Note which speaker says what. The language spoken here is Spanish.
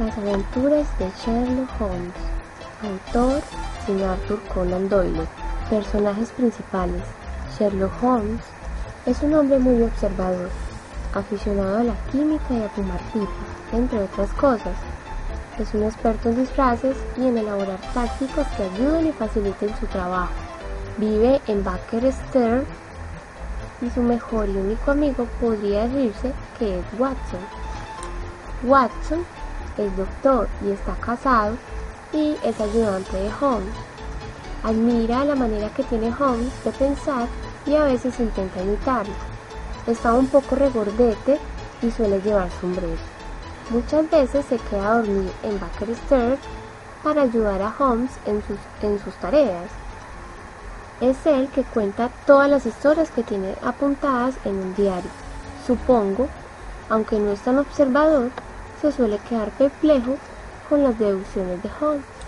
Speaker 1: Las aventuras de Sherlock Holmes. Autor Sir Arthur Conan Doyle. Personajes principales. Sherlock Holmes es un hombre muy observador, aficionado a la química y a fumar pipa, entre otras cosas. Es un experto en disfraces y en elaborar tácticas que ayuden y faciliten su trabajo. Vive en Baker Street y su mejor y único amigo podría decirse que es Watson. Watson es doctor y está casado y es ayudante de Holmes. Admira la manera que tiene Holmes de pensar y a veces intenta imitarlo. Está un poco regordete y suele llevar sombrero. Muchas veces se queda a dormir en Baker para ayudar a Holmes en sus, en sus tareas. Es él que cuenta todas las historias que tiene apuntadas en un diario. Supongo, aunque no es tan observador, se suele quedar perplejo con las deducciones de Holmes.